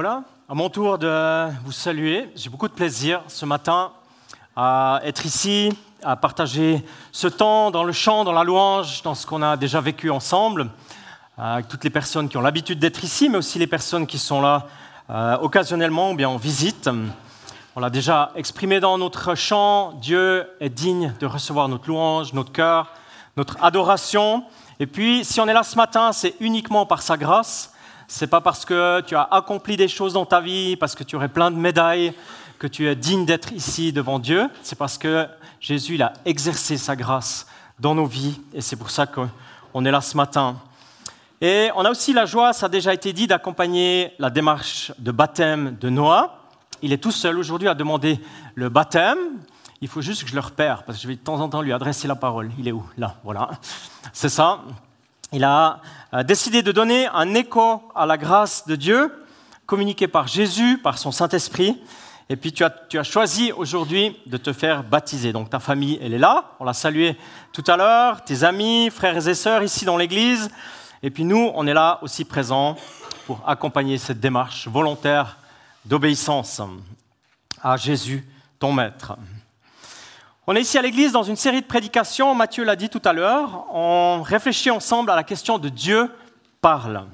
Voilà, à mon tour de vous saluer. J'ai beaucoup de plaisir ce matin à être ici, à partager ce temps dans le chant, dans la louange, dans ce qu'on a déjà vécu ensemble, avec toutes les personnes qui ont l'habitude d'être ici, mais aussi les personnes qui sont là euh, occasionnellement ou bien en visite. On l'a déjà exprimé dans notre chant, Dieu est digne de recevoir notre louange, notre cœur, notre adoration. Et puis, si on est là ce matin, c'est uniquement par sa grâce c'est pas parce que tu as accompli des choses dans ta vie, parce que tu aurais plein de médailles, que tu es digne d'être ici devant Dieu. C'est parce que Jésus il a exercé sa grâce dans nos vies et c'est pour ça qu'on est là ce matin. Et on a aussi la joie, ça a déjà été dit, d'accompagner la démarche de baptême de Noah. Il est tout seul aujourd'hui à demander le baptême. Il faut juste que je le repère, parce que je vais de temps en temps lui adresser la parole. Il est où? Là, voilà. C'est ça il a euh, décidé de donner un écho à la grâce de Dieu, communiquée par Jésus, par son Saint-Esprit. Et puis tu as, choisi aujourd'hui de te faire baptiser. Donc ta famille, elle est là. On l'a salué tout à l'heure. Tes amis, frères et sœurs ici dans l'Église. Et puis nous, on est là aussi présents pour accompagner cette démarche volontaire d'obéissance à Jésus, ton Maître. On est ici à l'église dans une série de prédications, Matthieu l'a dit tout à l'heure, on réfléchit ensemble à la question de Dieu parle.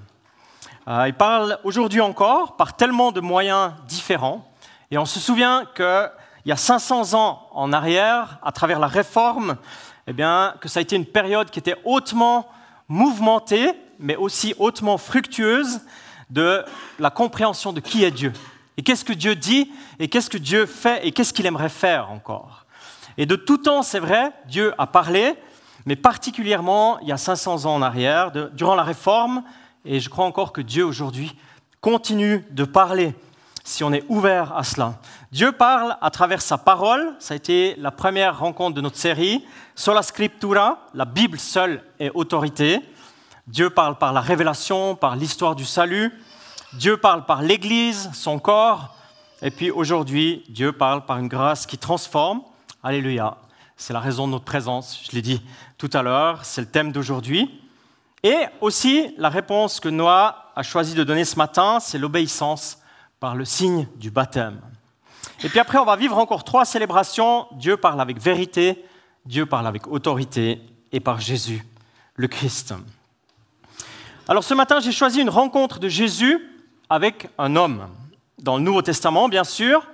Euh, il parle aujourd'hui encore par tellement de moyens différents. Et on se souvient qu'il y a 500 ans en arrière, à travers la réforme, eh bien, que ça a été une période qui était hautement mouvementée, mais aussi hautement fructueuse de la compréhension de qui est Dieu. Et qu'est-ce que Dieu dit, et qu'est-ce que Dieu fait, et qu'est-ce qu'il aimerait faire encore? Et de tout temps, c'est vrai, Dieu a parlé, mais particulièrement il y a 500 ans en arrière, durant la Réforme, et je crois encore que Dieu aujourd'hui continue de parler si on est ouvert à cela. Dieu parle à travers sa parole, ça a été la première rencontre de notre série, Sola Scriptura, la Bible seule est autorité. Dieu parle par la révélation, par l'histoire du salut. Dieu parle par l'Église, son corps. Et puis aujourd'hui, Dieu parle par une grâce qui transforme. Alléluia. C'est la raison de notre présence, je l'ai dit tout à l'heure, c'est le thème d'aujourd'hui. Et aussi, la réponse que Noah a choisi de donner ce matin, c'est l'obéissance par le signe du baptême. Et puis après, on va vivre encore trois célébrations. Dieu parle avec vérité, Dieu parle avec autorité et par Jésus, le Christ. Alors ce matin, j'ai choisi une rencontre de Jésus avec un homme, dans le Nouveau Testament, bien sûr.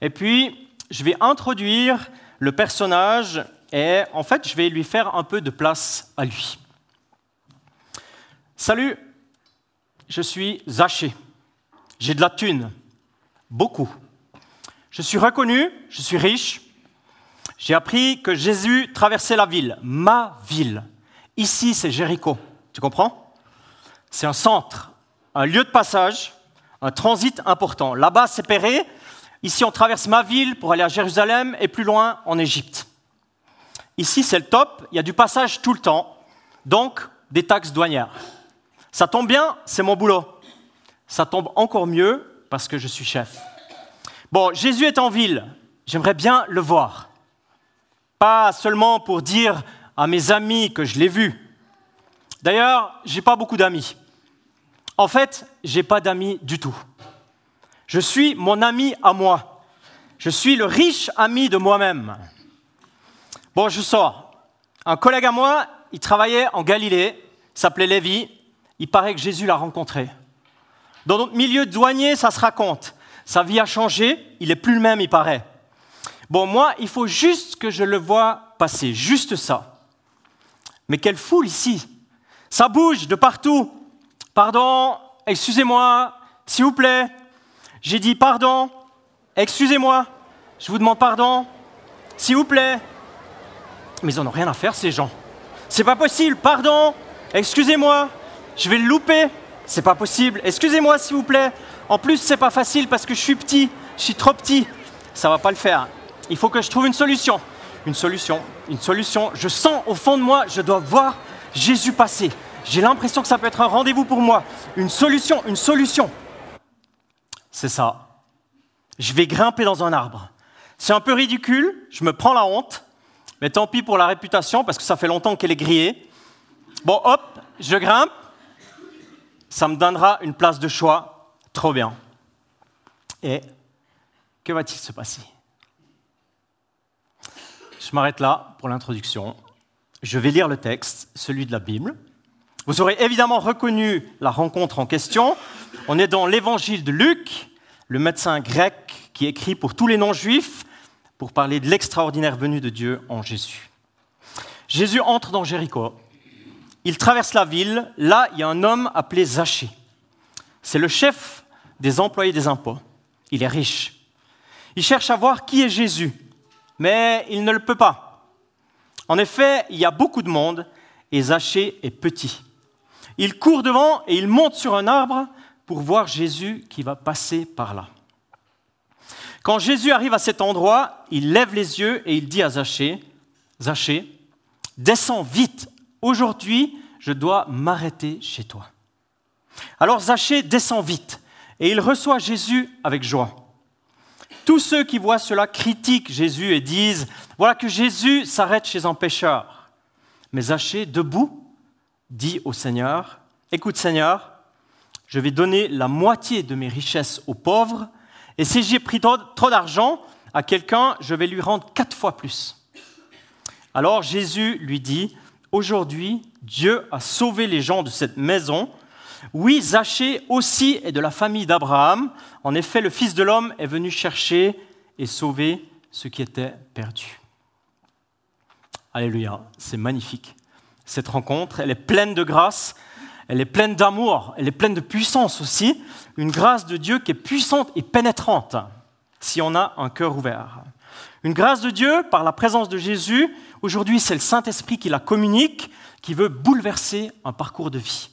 Et puis, je vais introduire le personnage et en fait, je vais lui faire un peu de place à lui. Salut, je suis Zaché. J'ai de la thune, beaucoup. Je suis reconnu, je suis riche. J'ai appris que Jésus traversait la ville, ma ville. Ici, c'est Jéricho. Tu comprends? C'est un centre, un lieu de passage, un transit important. Là-bas, c'est Péré, Ici, on traverse ma ville pour aller à Jérusalem et plus loin, en Égypte. Ici, c'est le top, il y a du passage tout le temps, donc des taxes douanières. Ça tombe bien, c'est mon boulot. Ça tombe encore mieux parce que je suis chef. Bon, Jésus est en ville, j'aimerais bien le voir. Pas seulement pour dire à mes amis que je l'ai vu. D'ailleurs, j'ai pas beaucoup d'amis. En fait, j'ai pas d'amis du tout. Je suis mon ami à moi. Je suis le riche ami de moi-même. Bon, je sors. Un collègue à moi, il travaillait en Galilée, s'appelait Lévi. Il paraît que Jésus l'a rencontré. Dans notre milieu douanier, ça se raconte. Sa vie a changé, il est plus le même, il paraît. Bon, moi, il faut juste que je le vois passer, juste ça. Mais quelle foule ici Ça bouge de partout. Pardon, excusez-moi, s'il vous plaît, j'ai dit pardon, excusez-moi, je vous demande pardon, s'il vous plaît. Mais ils n'en ont rien à faire, ces gens. C'est pas possible, pardon, excusez-moi, je vais le louper. C'est pas possible, excusez-moi, s'il vous plaît. En plus, c'est pas facile parce que je suis petit, je suis trop petit. Ça va pas le faire. Il faut que je trouve une solution. Une solution, une solution. Je sens au fond de moi, je dois voir Jésus passer. J'ai l'impression que ça peut être un rendez-vous pour moi. Une solution, une solution c'est ça. Je vais grimper dans un arbre. C'est un peu ridicule, je me prends la honte, mais tant pis pour la réputation parce que ça fait longtemps qu'elle est grillée. Bon, hop, je grimpe, ça me donnera une place de choix. Trop bien. Et que va-t-il se passer? Je m'arrête là pour l'introduction. Je vais lire le texte, celui de la Bible. Vous aurez évidemment reconnu la rencontre en question. On est dans l'évangile de Luc, le médecin grec qui écrit pour tous les non-juifs pour parler de l'extraordinaire venue de Dieu en Jésus. Jésus entre dans Jéricho. Il traverse la ville. Là, il y a un homme appelé Zachée. C'est le chef des employés des impôts. Il est riche. Il cherche à voir qui est Jésus, mais il ne le peut pas. En effet, il y a beaucoup de monde et Zachée est petit. Il court devant et il monte sur un arbre pour voir Jésus qui va passer par là. Quand Jésus arrive à cet endroit, il lève les yeux et il dit à Zachée, Zachée, descends vite, aujourd'hui je dois m'arrêter chez toi. Alors Zachée descend vite et il reçoit Jésus avec joie. Tous ceux qui voient cela critiquent Jésus et disent, voilà que Jésus s'arrête chez un pécheur. Mais Zachée, debout, dit au Seigneur, écoute Seigneur, je vais donner la moitié de mes richesses aux pauvres, et si j'ai pris trop d'argent à quelqu'un, je vais lui rendre quatre fois plus. Alors Jésus lui dit, aujourd'hui, Dieu a sauvé les gens de cette maison. Oui, Zachée aussi est de la famille d'Abraham. En effet, le Fils de l'homme est venu chercher et sauver ce qui était perdu. Alléluia, c'est magnifique. Cette rencontre, elle est pleine de grâce, elle est pleine d'amour, elle est pleine de puissance aussi. Une grâce de Dieu qui est puissante et pénétrante si on a un cœur ouvert. Une grâce de Dieu par la présence de Jésus. Aujourd'hui, c'est le Saint-Esprit qui la communique, qui veut bouleverser un parcours de vie.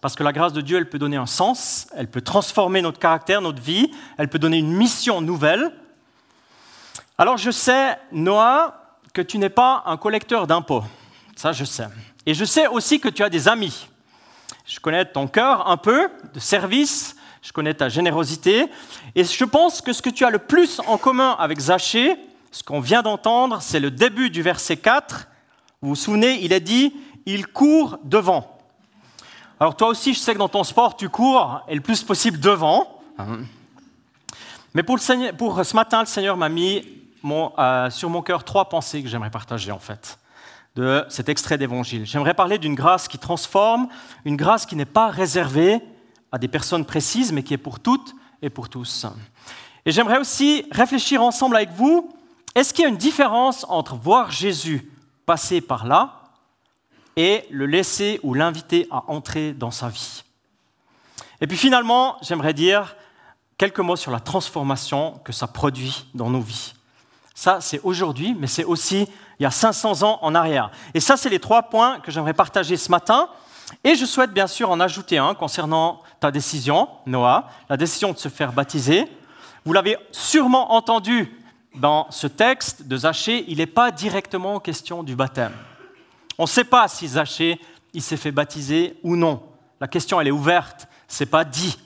Parce que la grâce de Dieu, elle peut donner un sens, elle peut transformer notre caractère, notre vie, elle peut donner une mission nouvelle. Alors je sais, Noah, que tu n'es pas un collecteur d'impôts. Ça, je sais. Et je sais aussi que tu as des amis. Je connais ton cœur un peu de service, je connais ta générosité, et je pense que ce que tu as le plus en commun avec Zachée, ce qu'on vient d'entendre, c'est le début du verset 4. Vous vous souvenez, il a dit, il court devant. Alors toi aussi, je sais que dans ton sport, tu cours, et le plus possible devant. Mais pour, ce matin, le Seigneur m'a mis euh, sur mon cœur trois pensées que j'aimerais partager en fait de cet extrait d'évangile. J'aimerais parler d'une grâce qui transforme, une grâce qui n'est pas réservée à des personnes précises, mais qui est pour toutes et pour tous. Et j'aimerais aussi réfléchir ensemble avec vous, est-ce qu'il y a une différence entre voir Jésus passer par là et le laisser ou l'inviter à entrer dans sa vie? Et puis finalement, j'aimerais dire quelques mots sur la transformation que ça produit dans nos vies. Ça, c'est aujourd'hui, mais c'est aussi il y a 500 ans en arrière. Et ça, c'est les trois points que j'aimerais partager ce matin. Et je souhaite bien sûr en ajouter un concernant ta décision, Noah, la décision de se faire baptiser. Vous l'avez sûrement entendu dans ce texte de Zachée, il n'est pas directement question du baptême. On ne sait pas si Zachée s'est fait baptiser ou non. La question elle est ouverte, c'est pas dit.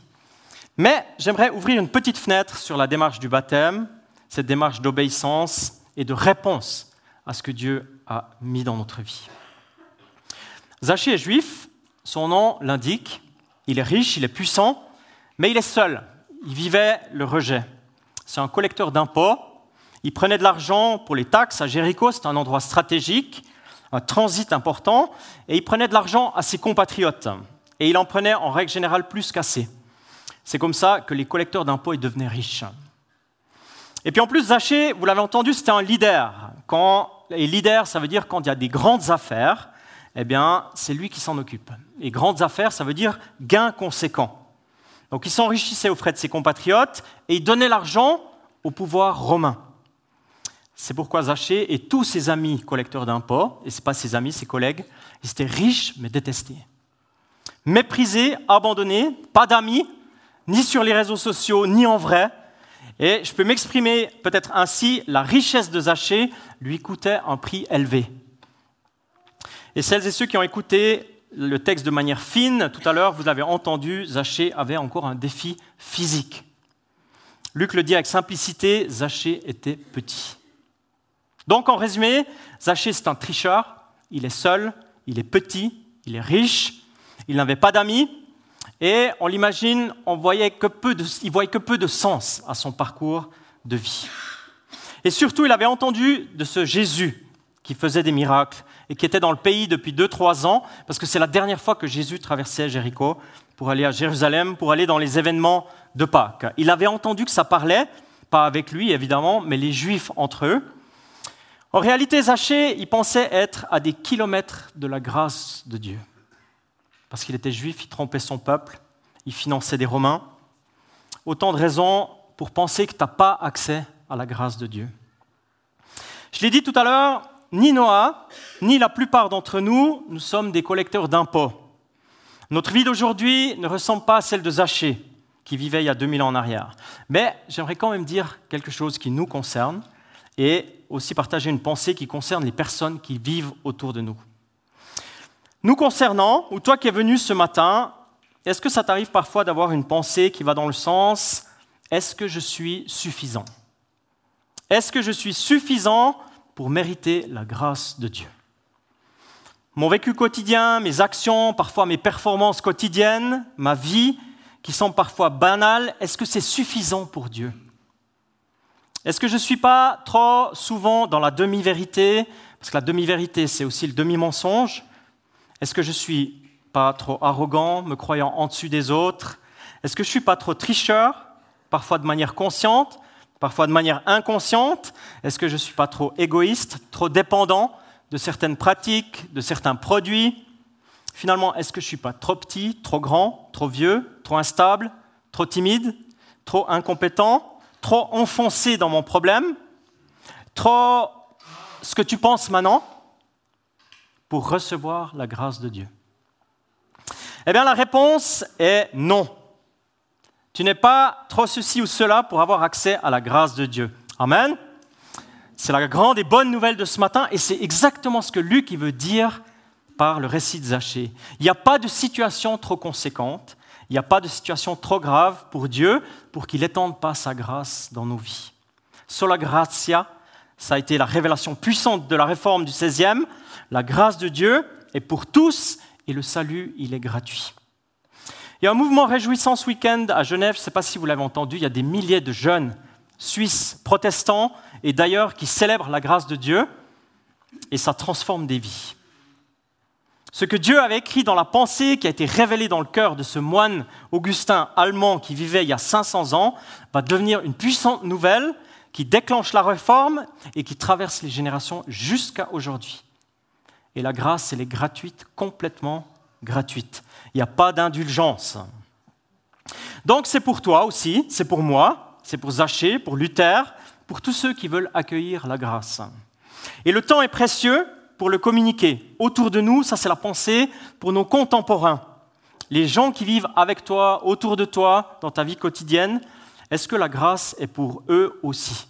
Mais j'aimerais ouvrir une petite fenêtre sur la démarche du baptême, cette démarche d'obéissance et de réponse à ce que Dieu a mis dans notre vie. Zachée est juif, son nom l'indique, il est riche, il est puissant, mais il est seul, il vivait le rejet. C'est un collecteur d'impôts, il prenait de l'argent pour les taxes à Jéricho, c'est un endroit stratégique, un transit important, et il prenait de l'argent à ses compatriotes, et il en prenait en règle générale plus qu'assez. C'est comme ça que les collecteurs d'impôts devenaient riches. Et puis en plus, Zachée, vous l'avez entendu, c'était un leader. Quand, et leader, ça veut dire quand il y a des grandes affaires, eh bien, c'est lui qui s'en occupe. Et grandes affaires, ça veut dire gain conséquent. Donc il s'enrichissait aux frais de ses compatriotes et il donnait l'argent au pouvoir romain. C'est pourquoi Zachée et tous ses amis collecteurs d'impôts, et ce n'est pas ses amis, ses collègues, ils étaient riches mais détestés. Méprisés, abandonnés, pas d'amis, ni sur les réseaux sociaux, ni en vrai, et je peux m'exprimer peut-être ainsi, la richesse de Zachée lui coûtait un prix élevé. Et celles et ceux qui ont écouté le texte de manière fine, tout à l'heure, vous avez entendu, Zachée avait encore un défi physique. Luc le dit avec simplicité, Zachée était petit. Donc en résumé, Zachée c'est un tricheur, il est seul, il est petit, il est riche, il n'avait pas d'amis, Et on l'imagine, on voyait que peu de, il voyait que peu de sens à son parcours de vie. Et surtout, il avait entendu de ce Jésus qui faisait des miracles et qui était dans le pays depuis 2-3 ans, parce que c'est la dernière fois que Jésus traversait Jéricho pour aller à Jérusalem, pour aller dans les événements de Pâques. Il avait entendu que ça parlait, pas avec lui évidemment, mais les Juifs entre eux. En réalité, Zachée, il pensait être à des kilomètres de la grâce de Dieu. Parce qu'il était juif, il trompait son peuple, il finançait des Romains. Autant de raisons pour penser que tu n'as pas accès à la grâce de Dieu. Je l'ai dit tout à l'heure, ni Noah, ni la plupart d'entre nous, nous sommes des collecteurs d'impôts. Notre vie d'aujourd'hui ne ressemble pas à celle de Zachée, qui vivait il y a 2000 ans en arrière. Mais j'aimerais quand même dire quelque chose qui nous concerne et aussi partager une pensée qui concerne les personnes qui vivent autour de nous. Nous concernant, ou toi qui es venu ce matin, est-ce que ça t'arrive parfois d'avoir une pensée qui va dans le sens est-ce que je suis suffisant? Est-ce que je suis suffisant pour mériter la grâce de Dieu? Mon vécu quotidien, mes actions, parfois mes performances quotidiennes, ma vie, qui sont parfois banales, est-ce que c'est suffisant pour Dieu? Est-ce que je ne suis pas trop souvent dans la demi-vérité? Parce que la demi-vérité, c'est aussi le demi-mensonge. Est-ce que je suis pas trop arrogant, me croyant en dessus des autres? Est-ce que je ne suis pas trop tricheur parfois de manière consciente, parfois de manière inconsciente? Est-ce que je suis pas trop égoïste, trop dépendant de certaines pratiques, de certains produits? Finalement, est-ce que je suis pas trop petit, trop grand, trop vieux, trop instable, trop timide, trop incompétent, trop enfoncé dans mon problème, trop ce que tu penses maintenant? Pour recevoir la grâce de Dieu Eh bien, la réponse est non. Tu n'es pas trop ceci ou cela pour avoir accès à la grâce de Dieu. Amen. C'est la grande et bonne nouvelle de ce matin et c'est exactement ce que Luc veut dire par le récit de Zachée. Il n'y a pas de situation trop conséquente, il n'y a pas de situation trop grave pour Dieu pour qu'il n'étende pas sa grâce dans nos vies. Sola gratia, ça a été la révélation puissante de la réforme du 16e. La grâce de Dieu est pour tous et le salut, il est gratuit. Il y a un mouvement réjouissant ce week-end à Genève, je ne sais pas si vous l'avez entendu, il y a des milliers de jeunes suisses protestants et d'ailleurs qui célèbrent la grâce de Dieu et ça transforme des vies. Ce que Dieu avait écrit dans la pensée qui a été révélé dans le cœur de ce moine Augustin allemand qui vivait il y a 500 ans va devenir une puissante nouvelle qui déclenche la réforme et qui traverse les générations jusqu'à aujourd'hui. Et la grâce, elle est gratuite, complètement gratuite. Il n'y a pas d'indulgence. Donc c'est pour toi aussi, c'est pour moi, c'est pour Zachée, pour Luther, pour tous ceux qui veulent accueillir la grâce. Et le temps est précieux pour le communiquer. Autour de nous, ça c'est la pensée pour nos contemporains. Les gens qui vivent avec toi, autour de toi, dans ta vie quotidienne, est-ce que la grâce est pour eux aussi?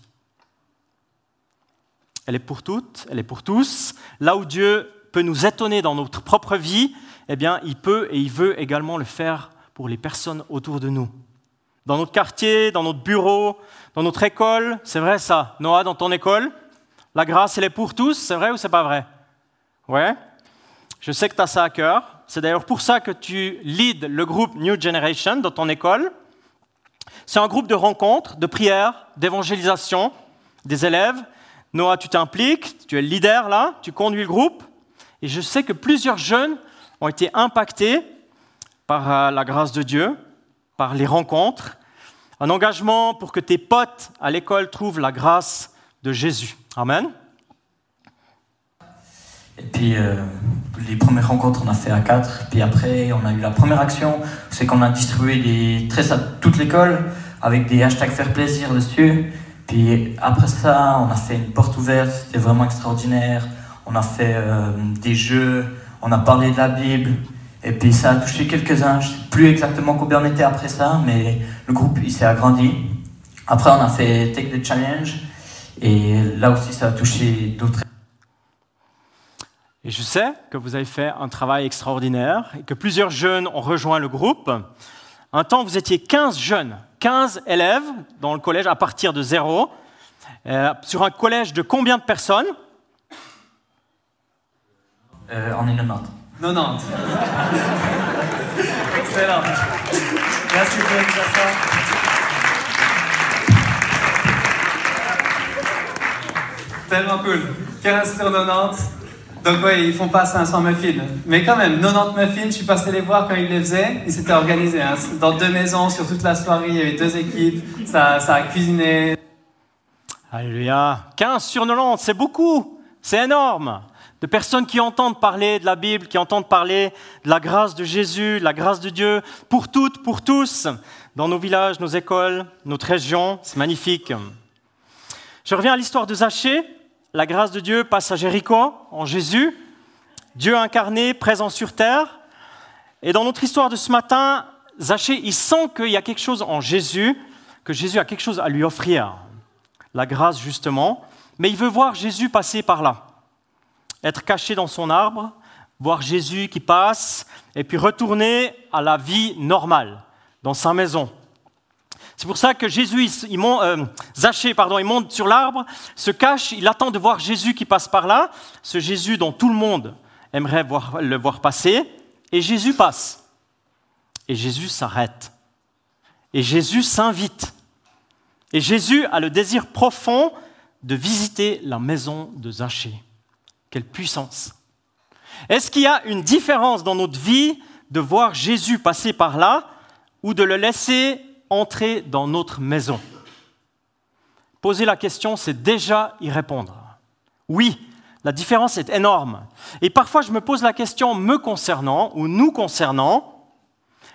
Elle est pour toutes, elle est pour tous. Là où Dieu peut nous étonner dans notre propre vie, eh bien, il peut et il veut également le faire pour les personnes autour de nous. Dans notre quartier, dans notre bureau, dans notre école, c'est vrai ça. Noah, dans ton école, la grâce, elle est pour tous, c'est vrai ou c'est pas vrai? Ouais. Je sais que tu as ça à cœur. C'est d'ailleurs pour ça que tu leads le groupe New Generation dans ton école. C'est un groupe de rencontres, de prières, d'évangélisation des élèves. Noah, tu t'impliques, tu es le leader là, tu conduis le groupe. Et je sais que plusieurs jeunes ont été impactés par euh, la grâce de Dieu, par les rencontres, un engagement pour que tes potes à l'école trouvent la grâce de Jésus. Amen. Et puis, euh, les premières rencontres, on a fait à quatre. Puis après, on a eu la première action, c'est qu'on a distribué des tresses à toute l'école avec des hashtags faire plaisir dessus. Puis après ça, on a fait une porte ouverte, c'était vraiment extraordinaire. On a fait euh, des jeux, on a parlé de la Bible, et puis ça a touché quelques-uns. Je ne sais plus exactement combien on était après ça, mais le groupe il s'est agrandi. Après, on a fait Take the Challenge, et là aussi, ça a touché d'autres. Et je sais que vous avez fait un travail extraordinaire et que plusieurs jeunes ont rejoint le groupe. Un temps, vous étiez 15 jeunes, 15 élèves dans le collège à partir de zéro. Euh, sur un collège de combien de personnes? Euh, on est 90. 90. Excellent. Merci pour l'invitation. Tellement cool. 15 sur 90. Donc oui, ils font pas 500 muffins. Mais quand même, 90 muffins, je suis passé les voir quand ils les faisaient. Ils s'étaient organisés. Hein. Dans deux maisons, sur toute la soirée, il y avait deux équipes. Ça, ça a cuisiné. Alléluia. 15 sur 90, c'est beaucoup. C'est énorme. De personnes qui entendent parler de la Bible, qui entendent parler de la grâce de Jésus, de la grâce de Dieu, pour toutes, pour tous, dans nos villages, nos écoles, notre région. C'est magnifique. Je reviens à l'histoire de Zachée la grâce de Dieu passe à Jéricho, en Jésus, Dieu incarné, présent sur terre. Et dans notre histoire de ce matin, Zachée, il sent qu'il y a quelque chose en Jésus, que Jésus a quelque chose à lui offrir. La grâce, justement. Mais il veut voir Jésus passer par là. Être caché dans son arbre, voir Jésus qui passe, et puis retourner à la vie normale, dans sa maison. C'est pour ça que Jésus, euh, Zachée, pardon, il monte sur l'arbre, se cache, il attend de voir Jésus qui passe par là, ce Jésus dont tout le monde aimerait voir, le voir passer, et Jésus passe. Et Jésus s'arrête. Et Jésus s'invite. Et Jésus a le désir profond de visiter la maison de Zachée. Quelle puissance. Est-ce qu'il y a une différence dans notre vie de voir Jésus passer par là ou de le laisser entrer dans notre maison Poser la question, c'est déjà y répondre. Oui, la différence est énorme. Et parfois, je me pose la question me concernant ou nous concernant,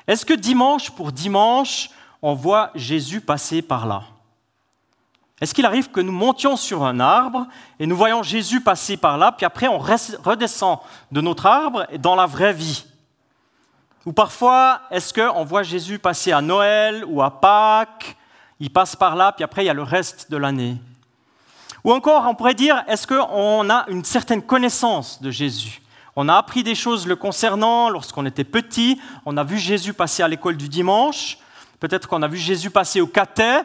est-ce que dimanche pour dimanche, on voit Jésus passer par là? Est-ce qu'il arrive que nous montions sur un arbre et nous voyons Jésus passer par là, puis après on redescend de notre arbre dans la vraie vie? Ou parfois, est-ce qu'on voit Jésus passer à Noël ou à Pâques Il passe par là, puis après, il y a le reste de l'année? Ou encore, on pourrait dire, est-ce qu'on a une certaine connaissance de Jésus? On a appris des choses le concernant lorsqu'on était petit, on a vu Jésus passer à l'école du dimanche, peut-être qu'on a vu Jésus passer au catet,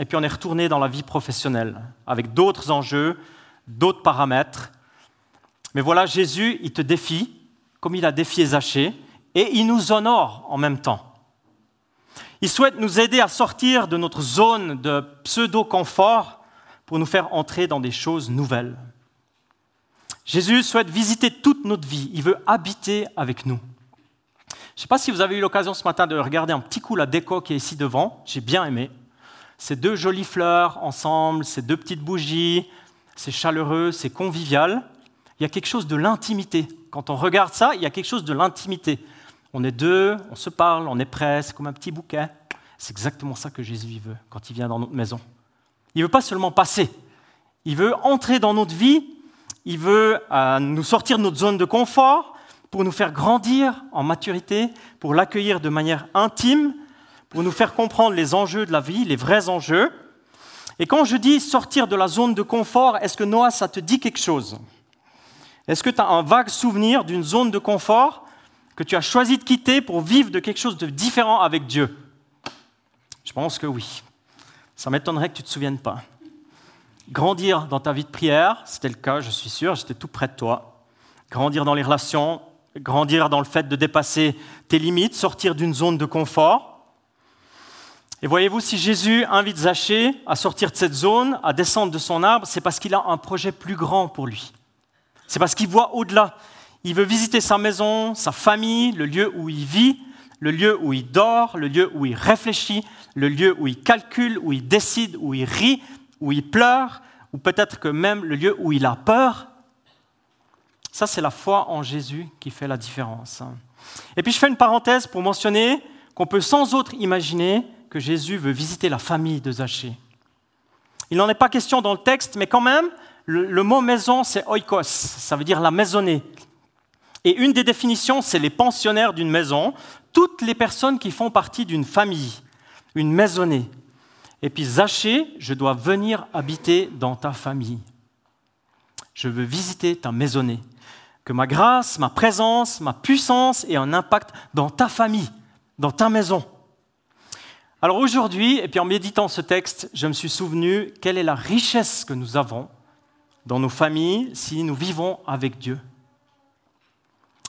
et puis on est retourné dans la vie professionnelle, avec d'autres enjeux, d'autres paramètres. Mais voilà, Jésus, il te défie, comme il a défié Zachée, et il nous honore en même temps. Il souhaite nous aider à sortir de notre zone de pseudo-confort pour nous faire entrer dans des choses nouvelles. Jésus souhaite visiter toute notre vie, il veut habiter avec nous. Je ne sais pas si vous avez eu l'occasion ce matin de regarder un petit coup la déco qui est ici devant, j'ai bien aimé. Ces deux jolies fleurs ensemble, ces deux petites bougies, c'est chaleureux, c'est convivial. Il y a quelque chose de l'intimité. Quand on regarde ça, il y a quelque chose de l'intimité. On est deux, on se parle, on est prêt, c'est comme un petit bouquet. C'est exactement ça que Jésus veut quand il vient dans notre maison. Il ne veut pas seulement passer, il veut entrer dans notre vie, il veut euh, nous sortir de notre zone de confort pour nous faire grandir en maturité, pour l'accueillir de manière intime, pour nous faire comprendre les enjeux de la vie, les vrais enjeux. Et quand je dis sortir de la zone de confort, est-ce que Noah, ça te dit quelque chose? Est-ce que tu as un vague souvenir d'une zone de confort que tu as choisi de quitter pour vivre de quelque chose de différent avec Dieu Je pense que oui. Ça m'étonnerait que tu ne te souviennes pas. Grandir dans ta vie de prière, c'était le cas, je suis sûr, j'étais tout près de toi. Grandir dans les relations, grandir dans le fait de dépasser tes limites, sortir d'une zone de confort. Et voyez-vous, si Jésus invite Zachée à sortir de cette zone, à descendre de son arbre, c'est parce qu'il a un projet plus grand pour lui. C'est parce qu'il voit au-delà. Il veut visiter sa maison, sa famille, le lieu où il vit, le lieu où il dort, le lieu où il réfléchit, le lieu où il calcule, où il décide, où il rit, où il pleure, ou peut-être que même le lieu où il a peur. Ça, c'est la foi en Jésus qui fait la différence. Et puis je fais une parenthèse pour mentionner qu'on peut sans autre imaginer que Jésus veut visiter la famille de Zachée. Il n'en est pas question dans le texte, mais quand même, le, le mot maison, c'est oikos, ça veut dire la maisonnée, et une des définitions, c'est les pensionnaires d'une maison, toutes les personnes qui font partie d'une famille, une maisonnée. Et puis Zachée, je dois venir habiter dans ta famille. Je veux visiter ta maisonnée. Que ma grâce, ma présence, ma puissance ait un impact dans ta famille, dans ta maison. Alors aujourd'hui, et puis en méditant ce texte, je me suis souvenu quelle est la richesse que nous avons dans nos familles si nous vivons avec Dieu.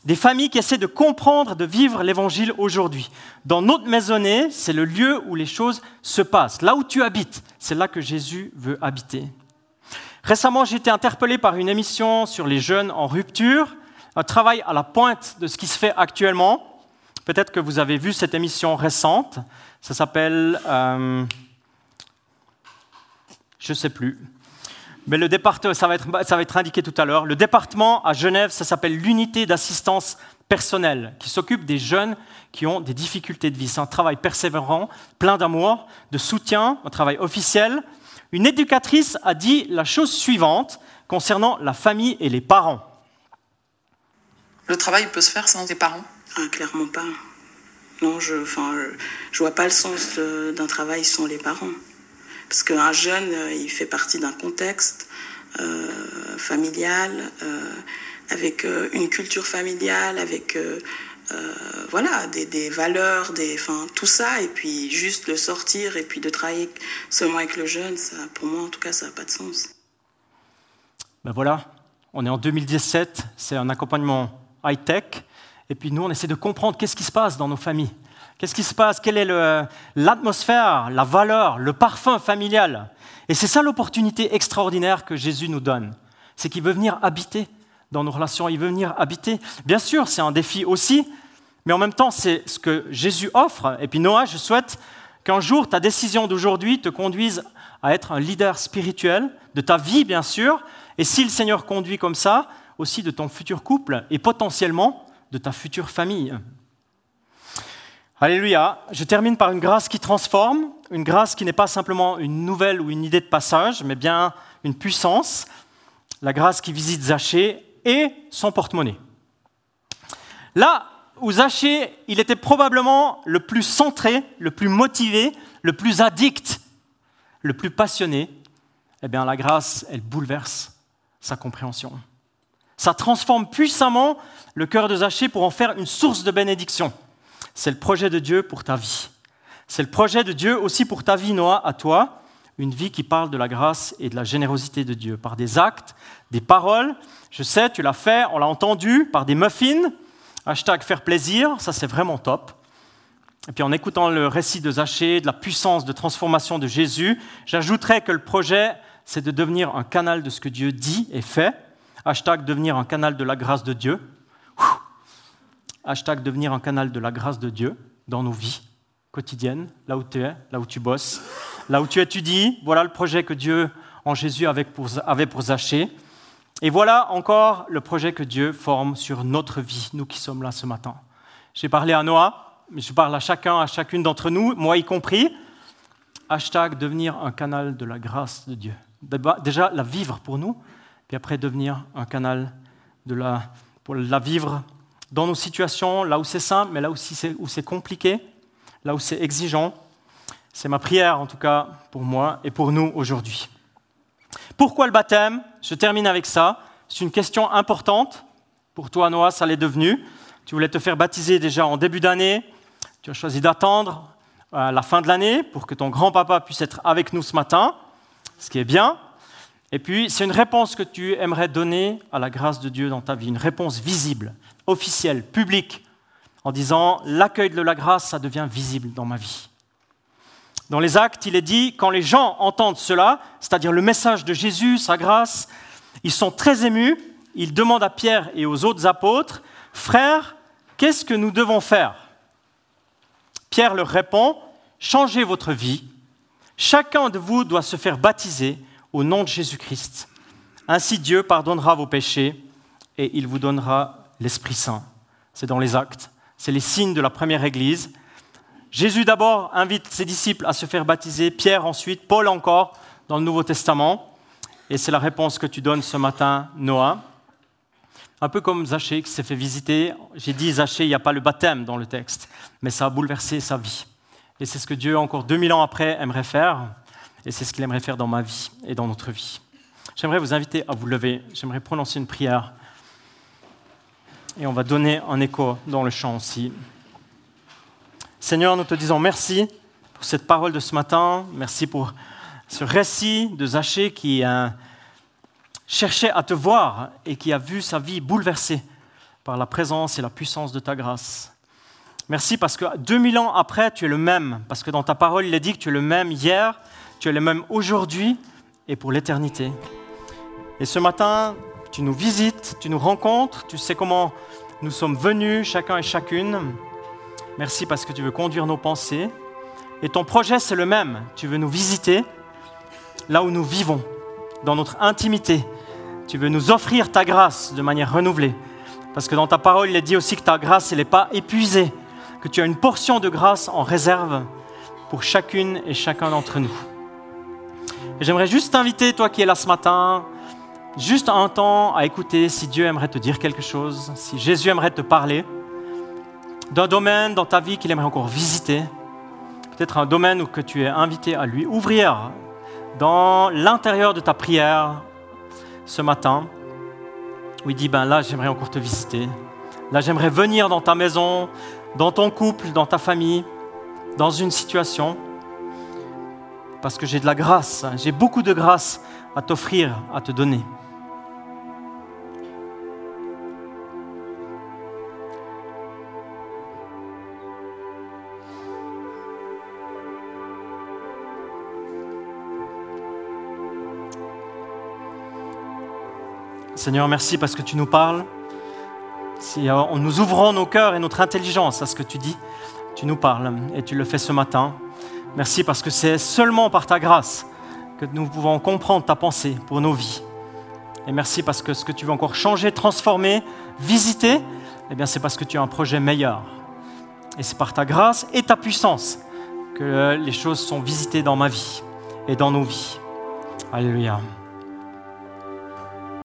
Des familles qui essaient de comprendre, de vivre l'évangile aujourd'hui. Dans notre maisonnée, c'est le lieu où les choses se passent. Là où tu habites, c'est là que Jésus veut habiter. Récemment, j'ai été interpellé par une émission sur les jeunes en rupture, un travail à la pointe de ce qui se fait actuellement. Peut-être que vous avez vu cette émission récente. Ça s'appelle, euh, je ne sais plus, mais le département, ça va, être, ça va être indiqué tout à l'heure. Le département à Genève, ça s'appelle l'unité d'assistance personnelle, qui s'occupe des jeunes qui ont des difficultés de vie. C'est un travail persévérant, plein d'amour, de soutien, un travail officiel. Une éducatrice a dit la chose suivante concernant la famille et les parents. Le travail peut se faire sans des parents? Ah, Clairement pas. Non, je ne je vois pas le sens d'un travail sans les parents. Parce qu'un jeune, euh, il fait partie d'un contexte euh, familial, euh, avec une culture familiale, avec voilà, des, valeurs, des, tout ça, et puis juste le sortir, et puis de travailler seulement avec le jeune, ça, pour moi en tout cas, ça n'a pas de sens. Ben voilà, on est en 2017, c'est un accompagnement high-tech, et puis nous, on essaie de comprendre qu'est-ce qui se passe dans nos familles. Qu'est-ce qui se passe? Quelle est l'atmosphère, la valeur, le parfum familial? Et c'est ça l'opportunité extraordinaire que Jésus nous donne. C'est qu'il veut venir habiter dans nos relations, il veut venir habiter. Bien sûr, c'est un défi aussi, mais en même temps, c'est ce que Jésus offre. Et puis Noah, je souhaite qu'un jour, ta décision d'aujourd'hui te conduise à être un leader spirituel de ta vie, bien sûr, et si le Seigneur conduit comme ça, aussi de ton futur couple et potentiellement de ta future famille. Alléluia. Je termine par une grâce qui transforme, une grâce qui n'est pas simplement une nouvelle ou une idée de passage, mais bien une puissance, la grâce qui visite Zachée et son porte-monnaie. Là où Zachée, il était probablement le plus centré, le plus motivé, le plus addict, le plus passionné, eh bien la grâce, elle bouleverse sa compréhension. Ça transforme puissamment le cœur de Zachée pour en faire une source de bénédiction. C'est le projet de Dieu pour ta vie. C'est le projet de Dieu aussi pour ta vie, Noah, à toi. Une vie qui parle de la grâce et de la générosité de Dieu, par des actes, des paroles. Je sais, tu l'as fait, on l'a entendu, par des muffins. Hashtag faire plaisir, ça c'est vraiment top. Et puis en écoutant le récit de Zachée, de la puissance de transformation de Jésus, j'ajouterais que le projet, c'est de devenir un canal de ce que Dieu dit et fait. Hashtag devenir un canal de la grâce de Dieu hashtag devenir un canal de la grâce de Dieu dans nos vies quotidiennes, là où tu es, là où tu bosses, là où tu étudies. Voilà le projet que Dieu en Jésus avait pour, avait. Et voilà encore le projet que Dieu forme sur notre vie, nous qui sommes là ce matin. J'ai parlé à Noah, mais je parle à chacun, à chacune d'entre nous, moi y compris. Hashtag devenir un canal de la grâce de Dieu. Déjà la vivre pour nous, puis après devenir un canal de la, pour la vivre dans nos situations, là où c'est simple, mais là aussi où c'est compliqué, là où c'est exigeant. C'est ma prière, en tout cas, pour moi et pour nous aujourd'hui. Pourquoi le baptême? Je termine avec ça. C'est une question importante. Pour toi, Noah, ça l'est devenu. Tu voulais te faire baptiser déjà en début d'année. Tu as choisi d'attendre à la fin de l'année pour que ton grand-papa puisse être avec nous ce matin, ce qui est bien. Et puis, c'est une réponse que tu aimerais donner à la grâce de Dieu dans ta vie, une réponse visible, officielle, publique, en disant l'accueil de la grâce, ça devient visible dans ma vie. Dans les actes, il est dit, quand les gens entendent cela, c'est-à-dire le message de Jésus, sa grâce, ils sont très émus, ils demandent à Pierre et aux autres apôtres, Frères, qu'est-ce que nous devons faire? Pierre leur répond, Changez votre vie, chacun de vous doit se faire baptiser au nom de Jésus-Christ. Ainsi Dieu pardonnera vos péchés et il vous donnera l'Esprit Saint. C'est dans les actes. C'est les signes de la première Église. Jésus d'abord invite ses disciples à se faire baptiser, Pierre ensuite, Paul encore dans le Nouveau Testament. Et c'est la réponse que tu donnes ce matin, Noah. Un peu comme Zachée qui s'est fait visiter. J'ai dit Zachée, il n'y a pas le baptême dans le texte, mais ça a bouleversé sa vie. Et c'est ce que Dieu, encore 2000 ans après, aimerait faire. Et c'est ce qu'il aimerait faire dans ma vie et dans notre vie. J'aimerais vous inviter à vous lever. J'aimerais prononcer une prière. Et on va donner un écho dans le chant aussi. Seigneur, nous te disons merci pour cette parole de ce matin. Merci pour ce récit de Zachée qui a cherché à te voir et qui a vu sa vie bouleversée par la présence et la puissance de ta grâce. Merci parce que 2000 ans après, tu es le même, parce que dans ta parole, il est dit que tu es le même hier, tu es le même aujourd'hui et pour l'éternité. Et ce matin, tu nous visites, tu nous rencontres, tu sais comment nous sommes venus, chacun et chacune. Merci parce que tu veux conduire nos pensées. Et ton projet, c'est le même. Tu veux nous visiter là où nous vivons, dans notre intimité. Tu veux nous offrir ta grâce de manière renouvelée. Parce que dans ta parole, il est dit aussi que ta grâce, elle n'est pas épuisée, que tu as une portion de grâce en réserve pour chacune et chacun d'entre nous. J'aimerais juste t'inviter, toi qui es là ce matin, juste un temps à écouter si Dieu aimerait te dire quelque chose, si Jésus aimerait te parler. D'un domaine dans ta vie qu'il aimerait encore visiter, peut-être un domaine où que tu es invité à lui ouvrir dans l'intérieur de ta prière ce matin, où il dit, ben là j'aimerais encore te visiter, là j'aimerais venir dans ta maison, dans ton couple, dans ta famille, dans une situation, parce que j'ai de la grâce, j'ai beaucoup de grâce à t'offrir, à te donner. Seigneur, merci parce que tu nous parles. Si euh, en nous ouvrant nos cœurs et notre intelligence à ce que tu dis, tu nous parles et tu le fais ce matin. Merci parce que c'est seulement par ta grâce que nous pouvons comprendre ta pensée pour nos vies. Et merci parce que ce que tu veux encore changer, transformer, visiter, eh bien c'est parce que tu as un projet meilleur. Et c'est par ta grâce et ta puissance que les choses sont visitées dans ma vie et dans nos vies. Alléluia.